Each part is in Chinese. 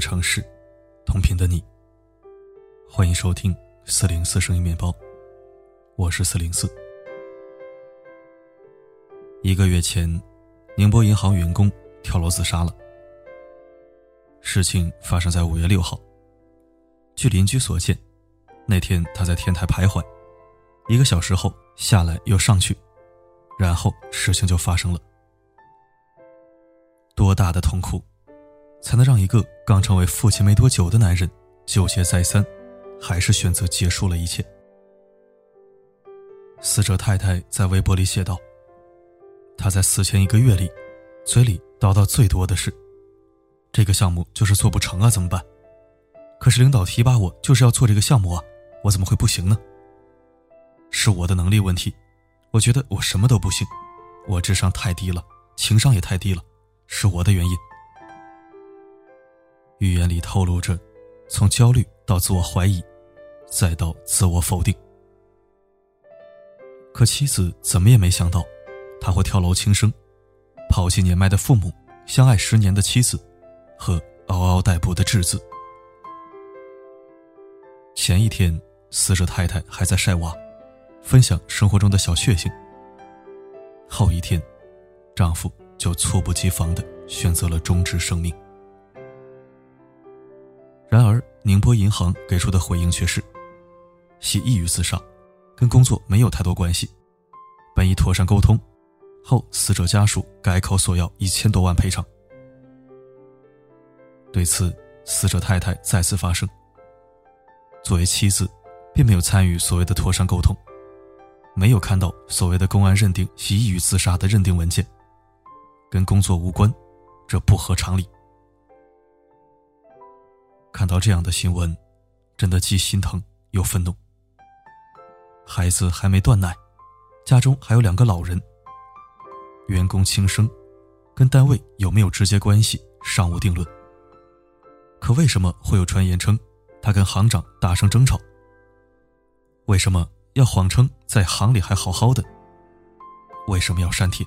城市，同频的你。欢迎收听四零四声音面包，我是四零四。一个月前，宁波银行员工跳楼自杀了。事情发生在五月六号。据邻居所见，那天他在天台徘徊，一个小时后下来又上去，然后事情就发生了。多大的痛苦，才能让一个刚成为父亲没多久的男人纠结再三，还是选择结束了一切？死者太太在微博里写道：“他在死前一个月里，嘴里叨叨最多的是，这个项目就是做不成啊，怎么办？可是领导提拔我就是要做这个项目啊，我怎么会不行呢？是我的能力问题，我觉得我什么都不行，我智商太低了，情商也太低了。”是我的原因。语言里透露着，从焦虑到自我怀疑，再到自我否定。可妻子怎么也没想到，他会跳楼轻生，抛弃年迈的父母、相爱十年的妻子，和嗷嗷待哺的稚子。前一天，死者太太还在晒娃，分享生活中的小确幸。后一天，丈夫。就猝不及防的选择了终止生命。然而，宁波银行给出的回应却是：系抑郁自杀，跟工作没有太多关系，本已妥善沟通，后死者家属改口索要一千多万赔偿。对此，死者太太再次发声：作为妻子，并没有参与所谓的妥善沟通，没有看到所谓的公安认定系抑郁自杀的认定文件。跟工作无关，这不合常理。看到这样的新闻，真的既心疼又愤怒。孩子还没断奶，家中还有两个老人。员工轻生，跟单位有没有直接关系尚无定论。可为什么会有传言称他跟行长大声争吵？为什么要谎称在行里还好好的？为什么要删帖？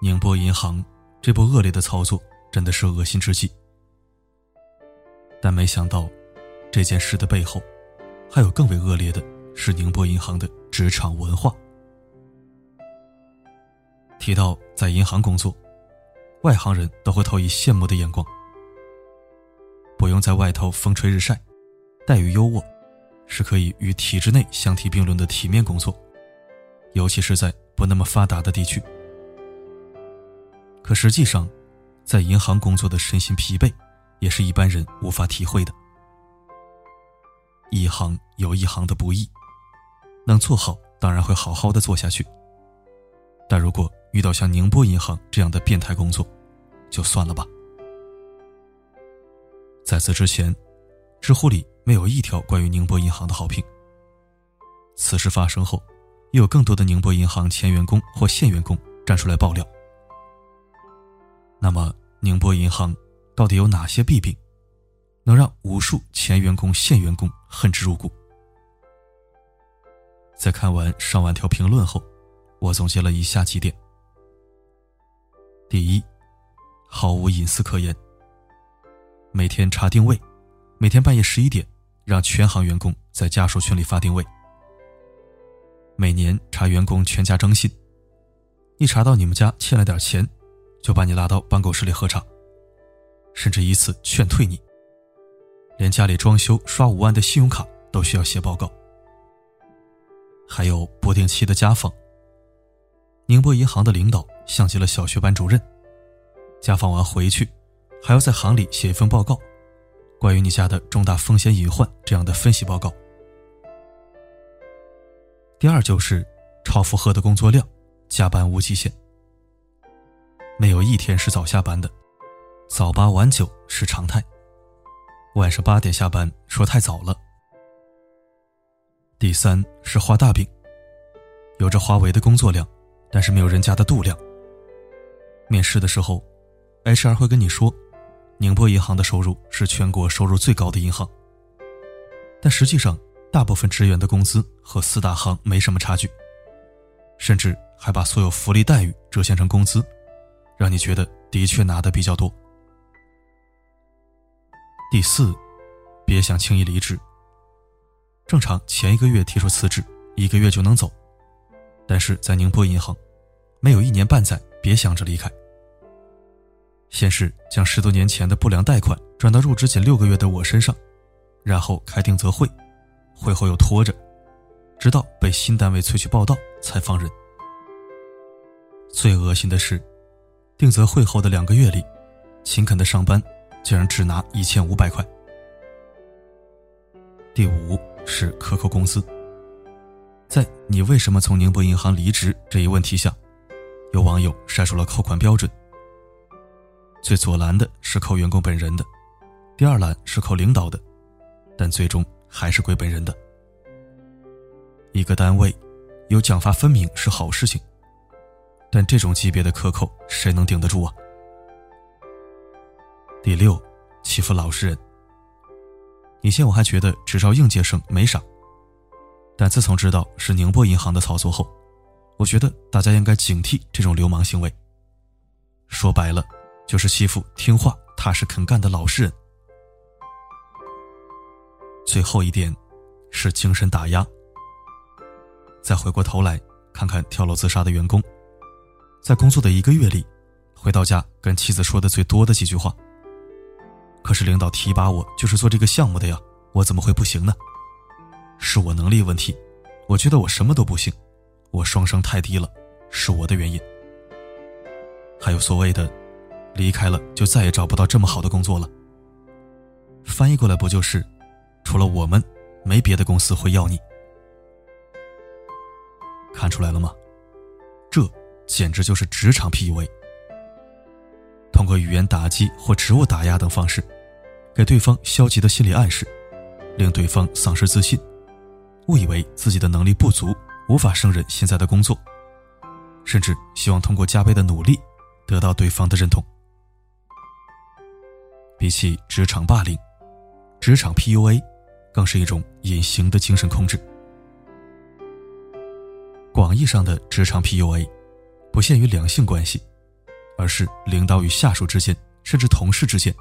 宁波银行这波恶劣的操作真的是恶心至极，但没想到这件事的背后，还有更为恶劣的是宁波银行的职场文化。提到在银行工作，外行人都会投以羡慕的眼光，不用在外头风吹日晒，待遇优渥，是可以与体制内相提并论的体面工作，尤其是在不那么发达的地区。可实际上，在银行工作的身心疲惫，也是一般人无法体会的。一行有一行的不易，能做好当然会好好的做下去。但如果遇到像宁波银行这样的变态工作，就算了吧。在此之前，知乎里没有一条关于宁波银行的好评。此事发生后，又有更多的宁波银行前员工或现员工站出来爆料。那么，宁波银行到底有哪些弊病，能让无数前员工、现员工恨之入骨？在看完上万条评论后，我总结了以下几点：第一，毫无隐私可言，每天查定位，每天半夜十一点让全行员工在家属群里发定位，每年查员工全家征信，一查到你们家欠了点钱。就把你拉到办公室里喝茶，甚至以此劝退你。连家里装修刷五万的信用卡都需要写报告，还有不定期的家访。宁波银行的领导像极了小学班主任，家访完回去，还要在行里写一份报告，关于你家的重大风险隐患这样的分析报告。第二就是超负荷的工作量，加班无极限。没有一天是早下班的，早八晚九是常态。晚上八点下班说太早了。第三是画大饼，有着华为的工作量，但是没有人家的度量。面试的时候，HR 会跟你说，宁波银行的收入是全国收入最高的银行，但实际上大部分职员的工资和四大行没什么差距，甚至还把所有福利待遇折现成工资。让你觉得的确拿的比较多。第四，别想轻易离职。正常前一个月提出辞职，一个月就能走，但是在宁波银行，没有一年半载，别想着离开。先是将十多年前的不良贷款转到入职仅六个月的我身上，然后开定责会，会后又拖着，直到被新单位催去报道才放人。最恶心的是，定责会后的两个月里，勤恳的上班。竟然只拿一千五百块。第五是克扣工资。在你为什么从宁波银行离职这一问题下，有网友晒出了扣款标准。最左栏的是扣员工本人的，第二栏是扣领导的，但最终还是归本人的。一个单位有奖罚分明是好事情，但这种级别的克扣，谁能顶得住啊？第六，欺负老实人。以前我还觉得只招应届生没啥，但自从知道是宁波银行的操作后，我觉得大家应该警惕这种流氓行为。说白了，就是欺负听话、踏实肯干的老实人。最后一点，是精神打压。再回过头来看看跳楼自杀的员工，在工作的一个月里，回到家跟妻子说的最多的几句话。可是领导提拔我就是做这个项目的呀，我怎么会不行呢？是我能力问题，我觉得我什么都不行，我双商太低了，是我的原因。还有所谓的，离开了就再也找不到这么好的工作了。翻译过来不就是，除了我们，没别的公司会要你？看出来了吗？这简直就是职场 PUA。通过语言打击或职务打压等方式，给对方消极的心理暗示，令对方丧失自信，误以为自己的能力不足，无法胜任现在的工作，甚至希望通过加倍的努力得到对方的认同。比起职场霸凌，职场 PUA 更是一种隐形的精神控制。广义上的职场 PUA，不限于两性关系。而是领导与下属之间，甚至同事之间，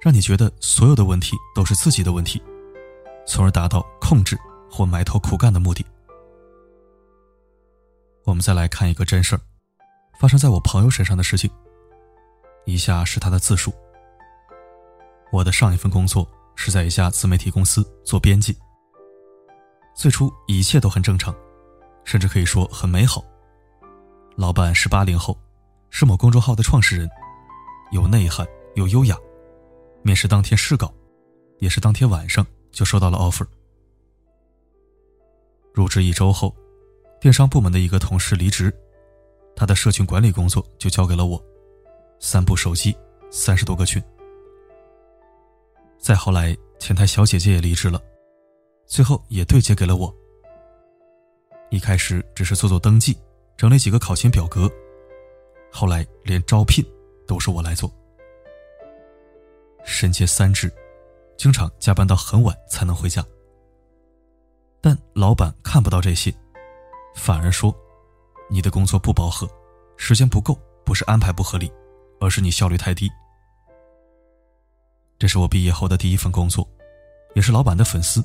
让你觉得所有的问题都是自己的问题，从而达到控制或埋头苦干的目的。我们再来看一个真事儿，发生在我朋友身上的事情。以下是他的自述：我的上一份工作是在一家自媒体公司做编辑，最初一切都很正常，甚至可以说很美好。老板是八零后。是某公众号的创始人，有内涵，有优雅。面试当天试稿，也是当天晚上就收到了 offer。入职一周后，电商部门的一个同事离职，他的社群管理工作就交给了我，三部手机，三十多个群。再后来，前台小姐姐也离职了，最后也对接给了我。一开始只是做做登记，整理几个考勤表格。后来连招聘都是我来做，身兼三职，经常加班到很晚才能回家。但老板看不到这些，反而说：“你的工作不饱和，时间不够，不是安排不合理，而是你效率太低。”这是我毕业后的第一份工作，也是老板的粉丝，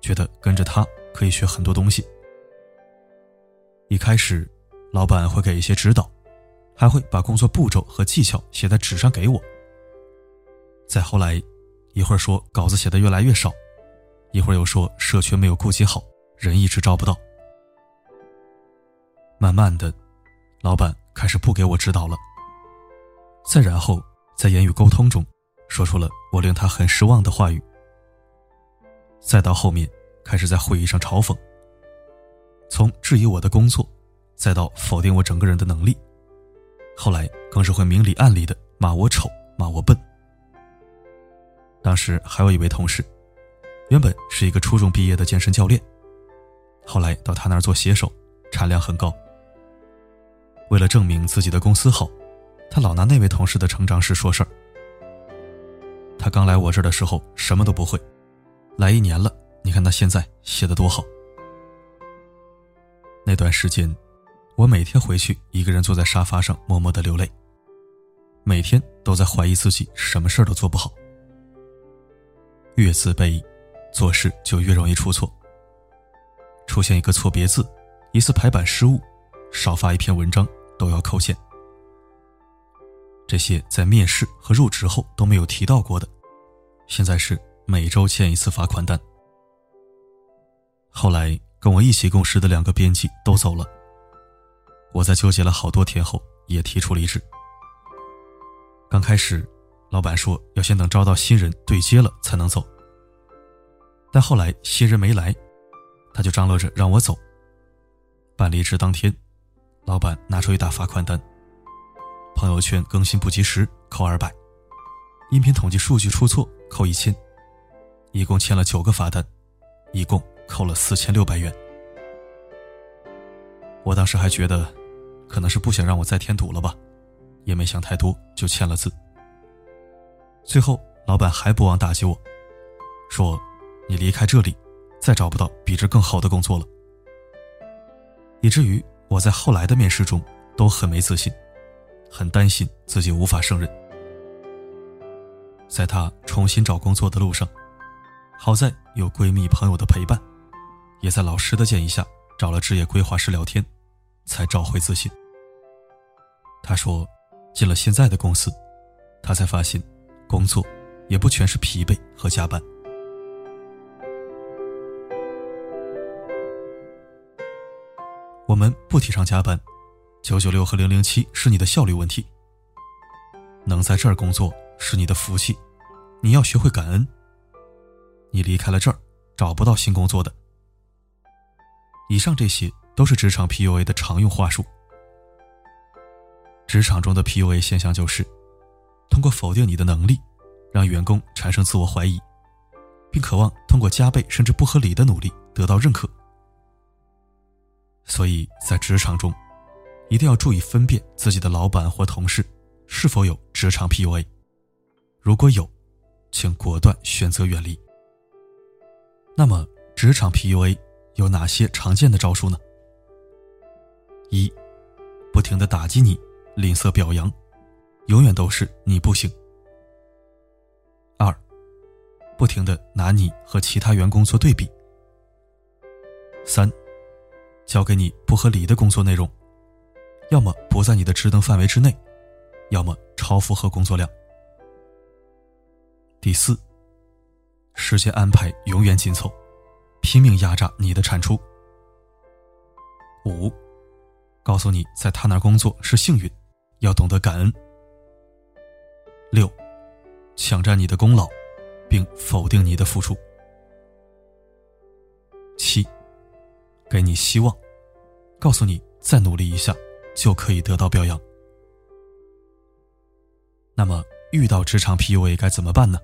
觉得跟着他可以学很多东西。一开始，老板会给一些指导。还会把工作步骤和技巧写在纸上给我。再后来，一会儿说稿子写的越来越少，一会儿又说社群没有顾及好，人一直招不到。慢慢的，老板开始不给我指导了。再然后，在言语沟通中，说出了我令他很失望的话语。再到后面，开始在会议上嘲讽，从质疑我的工作，再到否定我整个人的能力。后来更是会明里暗里的骂我丑，骂我笨。当时还有一位同事，原本是一个初中毕业的健身教练，后来到他那儿做写手，产量很高。为了证明自己的公司好，他老拿那位同事的成长史说事儿。他刚来我这儿的时候什么都不会，来一年了，你看他现在写的多好。那段时间。我每天回去，一个人坐在沙发上默默的流泪。每天都在怀疑自己什么事儿都做不好。越自卑，做事就越容易出错。出现一个错别字，一次排版失误，少发一篇文章都要扣钱。这些在面试和入职后都没有提到过的，现在是每周签一次罚款单。后来跟我一起共事的两个编辑都走了，我在纠结了好多天后也提出离职。刚开始，老板说要先等招到新人对接了才能走，但后来新人没来，他就张罗着让我走。办离职当天，老板拿出一沓罚款单。朋友圈更新不及时，扣二百；音频统计数据出错，扣一千。一共签了九个罚单，一共扣了四千六百元。我当时还觉得，可能是不想让我再添堵了吧，也没想太多，就签了字。最后，老板还不忘打击我，说：“你离开这里，再找不到比这更好的工作了。”以至于我在后来的面试中都很没自信。很担心自己无法胜任，在她重新找工作的路上，好在有闺蜜朋友的陪伴，也在老师的建议下找了职业规划师聊天，才找回自信。她说，进了现在的公司，她才发现，工作也不全是疲惫和加班。我们不提倡加班。九九六和零零七是你的效率问题。能在这儿工作是你的福气，你要学会感恩。你离开了这儿，找不到新工作的。以上这些都是职场 PUA 的常用话术。职场中的 PUA 现象就是，通过否定你的能力，让员工产生自我怀疑，并渴望通过加倍甚至不合理的努力得到认可。所以在职场中。一定要注意分辨自己的老板或同事是否有职场 PUA，如果有，请果断选择远离。那么，职场 PUA 有哪些常见的招数呢？一，不停的打击你，吝啬表扬，永远都是你不行。二，不停的拿你和其他员工做对比。三，交给你不合理的工作内容。要么不在你的职能范围之内，要么超负荷工作量。第四，时间安排永远紧凑，拼命压榨你的产出。五，告诉你在他那工作是幸运，要懂得感恩。六，抢占你的功劳，并否定你的付出。七，给你希望，告诉你再努力一下。就可以得到表扬。那么，遇到职场 PUA 该怎么办呢？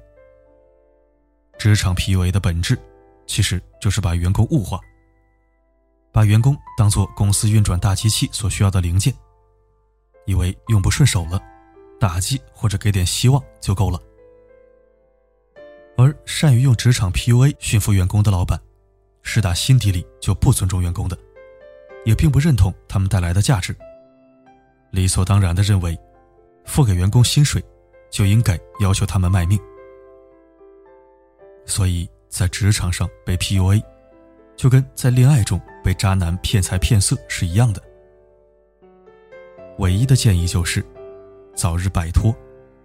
职场 PUA 的本质，其实就是把员工物化，把员工当做公司运转大机器所需要的零件，以为用不顺手了，打击或者给点希望就够了。而善于用职场 PUA 驯服员工的老板，是打心底里就不尊重员工的，也并不认同他们带来的价值。理所当然的认为，付给员工薪水，就应该要求他们卖命。所以在职场上被 PUA，就跟在恋爱中被渣男骗财骗色是一样的。唯一的建议就是，早日摆脱，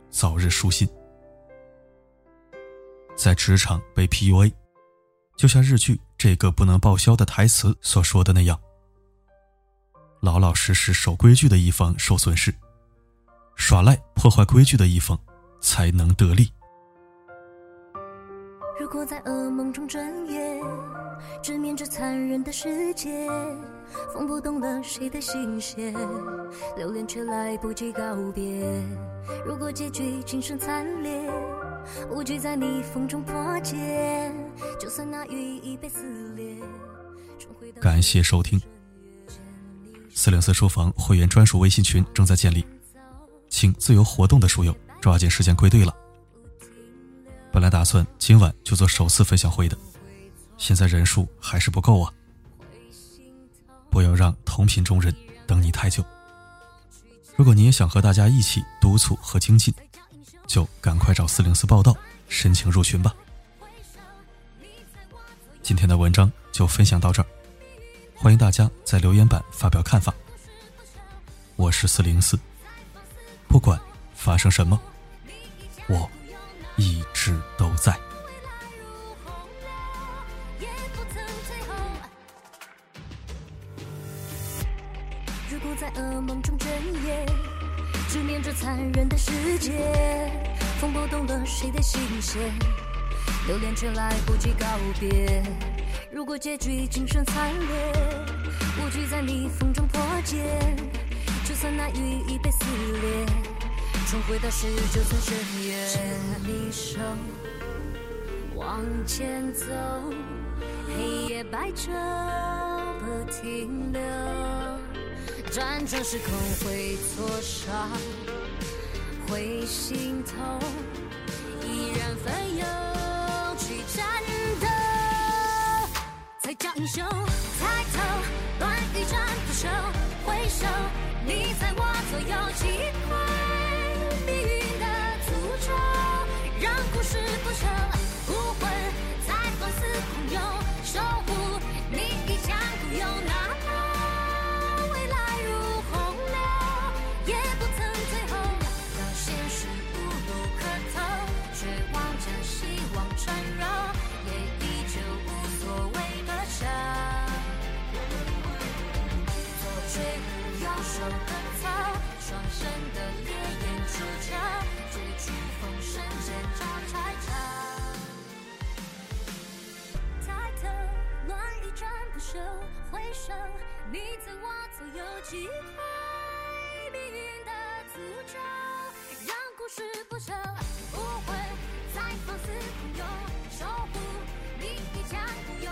早日舒心。在职场被 PUA，就像日剧这个不能报销的台词所说的那样。老老实实守规矩的一方受损失，耍赖破坏规矩的一方才能得利。如果在噩梦中转眼，直面这残忍的世界，风不动了谁的心弦，留恋却来不及告别。如果结局今生惨烈，无惧在逆风中破茧，就算那羽翼被撕裂。感谢收听。四零四书房会员专属微信群正在建立，请自由活动的书友抓紧时间归队了。本来打算今晚就做首次分享会的，现在人数还是不够啊！不要让同频中人等你太久。如果你也想和大家一起督促和精进，就赶快找四零四报道申请入群吧。今天的文章就分享到这儿，欢迎大家在留言板发表看法。我是四零四，不管发生什么，我一直都在。如果在噩梦中睁眼，直面这残忍的世界，风拨动了谁的心弦？留恋却来不及告别。如果结局仅剩惨烈，无惧在逆风中破茧。就算那羽翼被撕裂，重回到十九层深渊。牵你手，往前走，黑夜白昼不停留。辗转时空会挫伤，会心痛，依然奋勇去战斗。才叫英雄，抬头，乱与战不休，回首，你在我左右，缠绕，也依旧无所谓的笑。左追右手的草，双生的烈焰出鞘，追逐风声剑招拆场。抬头，乱一战不休，回首，你在我左右，击溃命运的诅咒，让故事不朽，不会在放肆狂涌，守护你一腔孤勇，